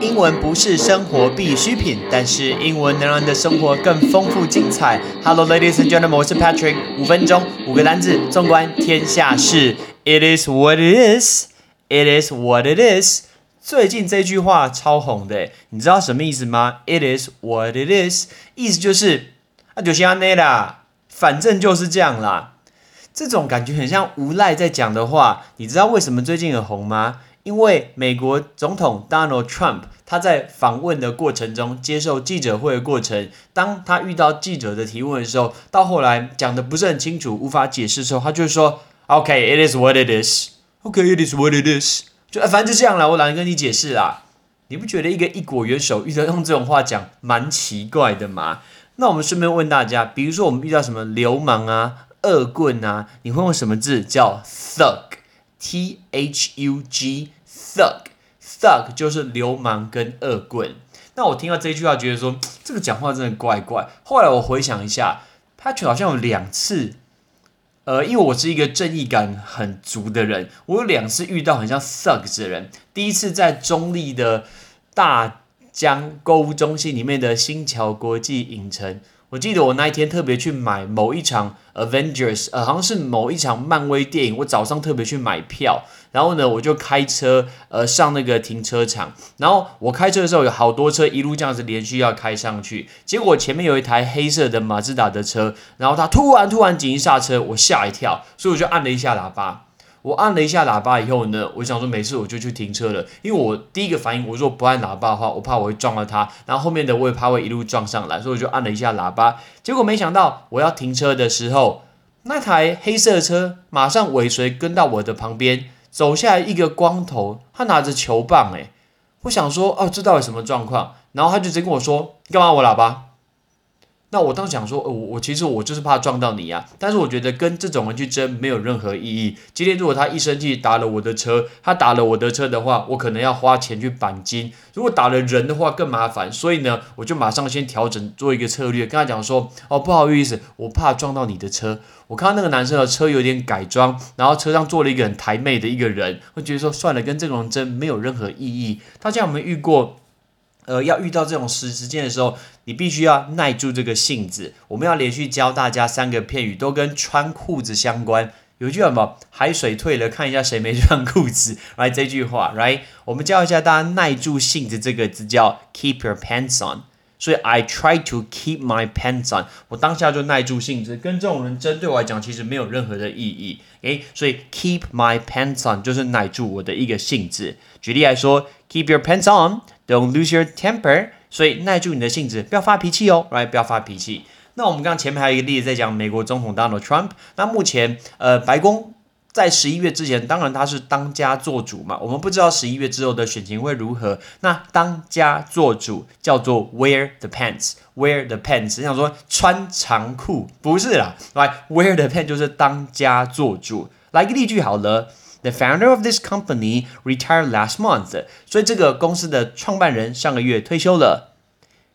英文不是生活必需品，但是英文能让你的生活更丰富精彩。Hello, ladies and gentlemen，我是 Patrick。五分钟，五个单字，纵观天下事。It is what it is. It is what it is. 最近这句话超红的，你知道什么意思吗？It is what it is，意思就是啊，就像那啦，反正就是这样啦。这种感觉很像无赖在讲的话。你知道为什么最近很红吗？因为美国总统 Donald Trump 他在访问的过程中，接受记者会的过程，当他遇到记者的提问的时候，到后来讲的不是很清楚，无法解释的时候，他就说：“OK，it is what it is. OK，it is what it is。”就反正就这样了，我懒得跟你解释啦。你不觉得一个一国元首遇到用这种话讲，蛮奇怪的吗？那我们顺便问大家，比如说我们遇到什么流氓啊、恶棍啊，你会用什么字叫 thug？thug？T H U G thug thug 就是流氓跟恶棍。那我听到这句话，觉得说这个讲话真的怪怪。后来我回想一下，他好像有两次，呃，因为我是一个正义感很足的人，我有两次遇到很像 thug 的人。第一次在中立的大江购物中心里面的新桥国际影城。我记得我那一天特别去买某一场 Avengers，呃，好像是某一场漫威电影。我早上特别去买票，然后呢，我就开车呃上那个停车场。然后我开车的时候，有好多车一路这样子连续要开上去。结果前面有一台黑色的马自达的车，然后它突然突然紧急刹车，我吓一跳，所以我就按了一下喇叭。我按了一下喇叭以后呢，我想说没事，我就去停车了。因为我第一个反应，我如果不按喇叭的话，我怕我会撞到他，然后后面的我也怕会一路撞上来，所以我就按了一下喇叭。结果没想到，我要停车的时候，那台黑色车马上尾随跟到我的旁边，走下来一个光头，他拿着球棒，诶，我想说，哦，这到底什么状况？然后他就直接跟我说，你干嘛我喇叭？那我当时想说，我我其实我就是怕撞到你呀。但是我觉得跟这种人去争没有任何意义。今天如果他一生气打了我的车，他打了我的车的话，我可能要花钱去钣金。如果打了人的话更麻烦。所以呢，我就马上先调整做一个策略，跟他讲说，哦不好意思，我怕撞到你的车。我看到那个男生的车有点改装，然后车上坐了一个很台妹的一个人，会觉得说算了，跟这种人争没有任何意义。大家有没有遇过？呃，要遇到这种时时间的时候，你必须要耐住这个性子。我们要连续教大家三个片语，都跟穿裤子相关。有句什么？海水退了，看一下谁没穿裤子。来这句话，right？我们教一下大家耐住性子这个字叫 keep your pants on。所以 I try to keep my pants on。我当下就耐住性子，跟这种人争，对我来讲其实没有任何的意义。诶，所以 keep my pants on 就是耐住我的一个性子。举例来说，keep your pants on。Don't lose your temper，所以耐住你的性子，不要发脾气哦，right？不要发脾气。那我们刚刚前面还有一个例子在讲美国总统 Donald Trump。那目前，呃，白宫在十一月之前，当然他是当家做主嘛。我们不知道十一月之后的选情会如何。那当家做主叫做 wear the pants，wear the pants 你。想说穿长裤，不是啦，来 wear the pants 就是当家做主。来个例句好了。The founder of this company retired last month，所以这个公司的创办人上个月退休了。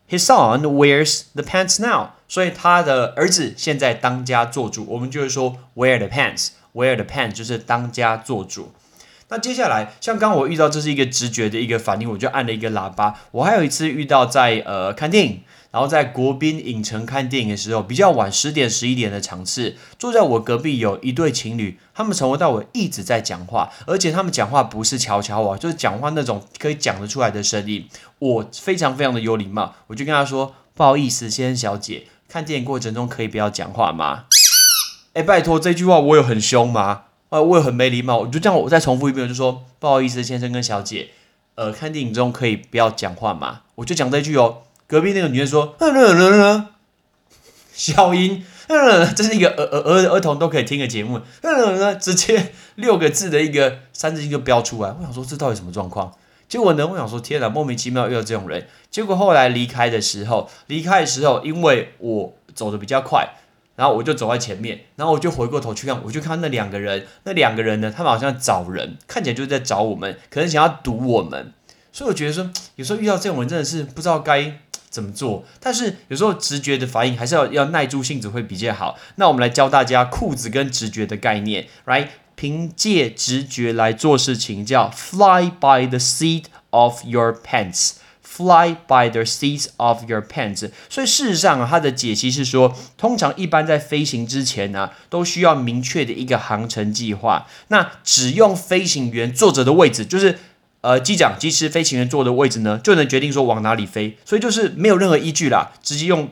His son wears the pants now，所以他的儿子现在当家做主。我们就是说 wear the pants，wear the pants 就是当家做主。那接下来，像刚我遇到这是一个直觉的一个反应，我就按了一个喇叭。我还有一次遇到在呃看电影。然后在国宾影城看电影的时候，比较晚十点十一点的场次，坐在我隔壁有一对情侣，他们从头到尾一直在讲话，而且他们讲话不是悄悄话，就是讲话那种可以讲得出来的声音。我非常非常的有礼貌，我就跟他说：“不好意思，先生小姐，看电影过程中可以不要讲话吗？”哎，拜托，这句话我有很凶吗？啊，我也很没礼貌？我就这样，我再重复一遍，我就说：“不好意思，先生跟小姐，呃，看电影中可以不要讲话吗？”我就讲这句哦。隔壁那个女生说：“嗯嗯嗯嗯，消音，嗯，这是一个儿儿儿儿童都可以听的节目，嗯嗯嗯，直接六个字的一个三字经就标出来。我想说这到底什么状况？结果呢，我想说天哪，莫名其妙遇到这种人。结果后来离开的时候，离开的时候，因为我走的比较快，然后我就走在前面，然后我就回过头去看，我就看那两个人，那两个人呢，他们好像找人，看起来就是在找我们，可能想要堵我们。所以我觉得说，有时候遇到这种人真的是不知道该。怎么做？但是有时候直觉的反应还是要要耐住性子会比较好。那我们来教大家裤子跟直觉的概念，right？凭借直觉来做事情叫 fly by the seat of your pants。Fly by the seat of your pants。所以事实上啊，它的解析是说，通常一般在飞行之前呢，都需要明确的一个航程计划。那只用飞行员坐着的位置，就是呃机长、机师、飞行员坐的位置呢，就能决定说往哪里飞。所以就是没有任何依据啦，直接用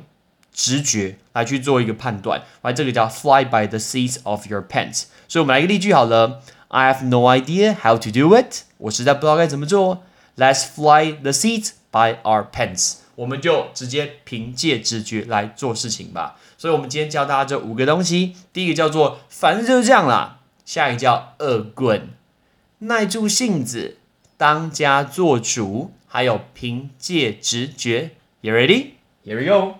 直觉来去做一个判断。来，这个叫 Fly by the seat of your pants。所以我们来一个例句好了，I have no idea how to do it。我实在不知道该怎么做。Let's fly the seats。by our pants，我们就直接凭借直觉来做事情吧。所以，我们今天教大家这五个东西。第一个叫做反正就是这样啦，下一个叫恶棍，耐住性子，当家做主，还有凭借直觉。You ready? Here we go.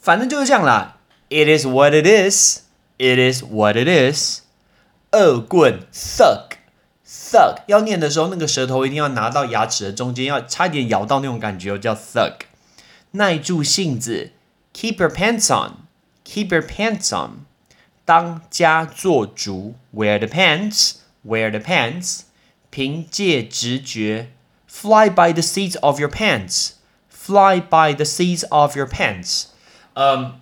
反正就是这样啦。It is what it is. It is what it is. 恶棍 thug。thug 要念的时候，那个舌头一定要拿到牙齿的中间，要差一点咬到那种感觉，叫 thug。耐住性子，keep your pants on，keep your pants on。当家做主，wear the pants，wear the pants。凭借直觉，fly by the seats of your pants，fly by the seats of your pants。嗯。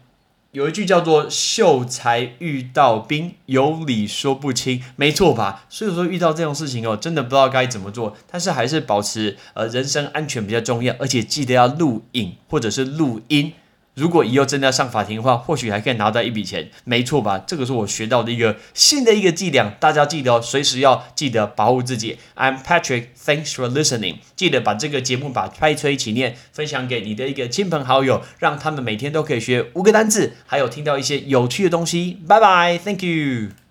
有一句叫做“秀才遇到兵，有理说不清”，没错吧？所以说遇到这种事情哦，真的不知道该怎么做，但是还是保持呃人身安全比较重要，而且记得要录影或者是录音。如果以后真的要上法庭的话，或许还可以拿到一笔钱，没错吧？这个是我学到的一个新的一个伎俩，大家记得哦，随时要记得保护自己。I'm Patrick，thanks for listening。记得把这个节目把拍吹起念分享给你的一个亲朋好友，让他们每天都可以学五个单字，还有听到一些有趣的东西。拜拜，Thank you。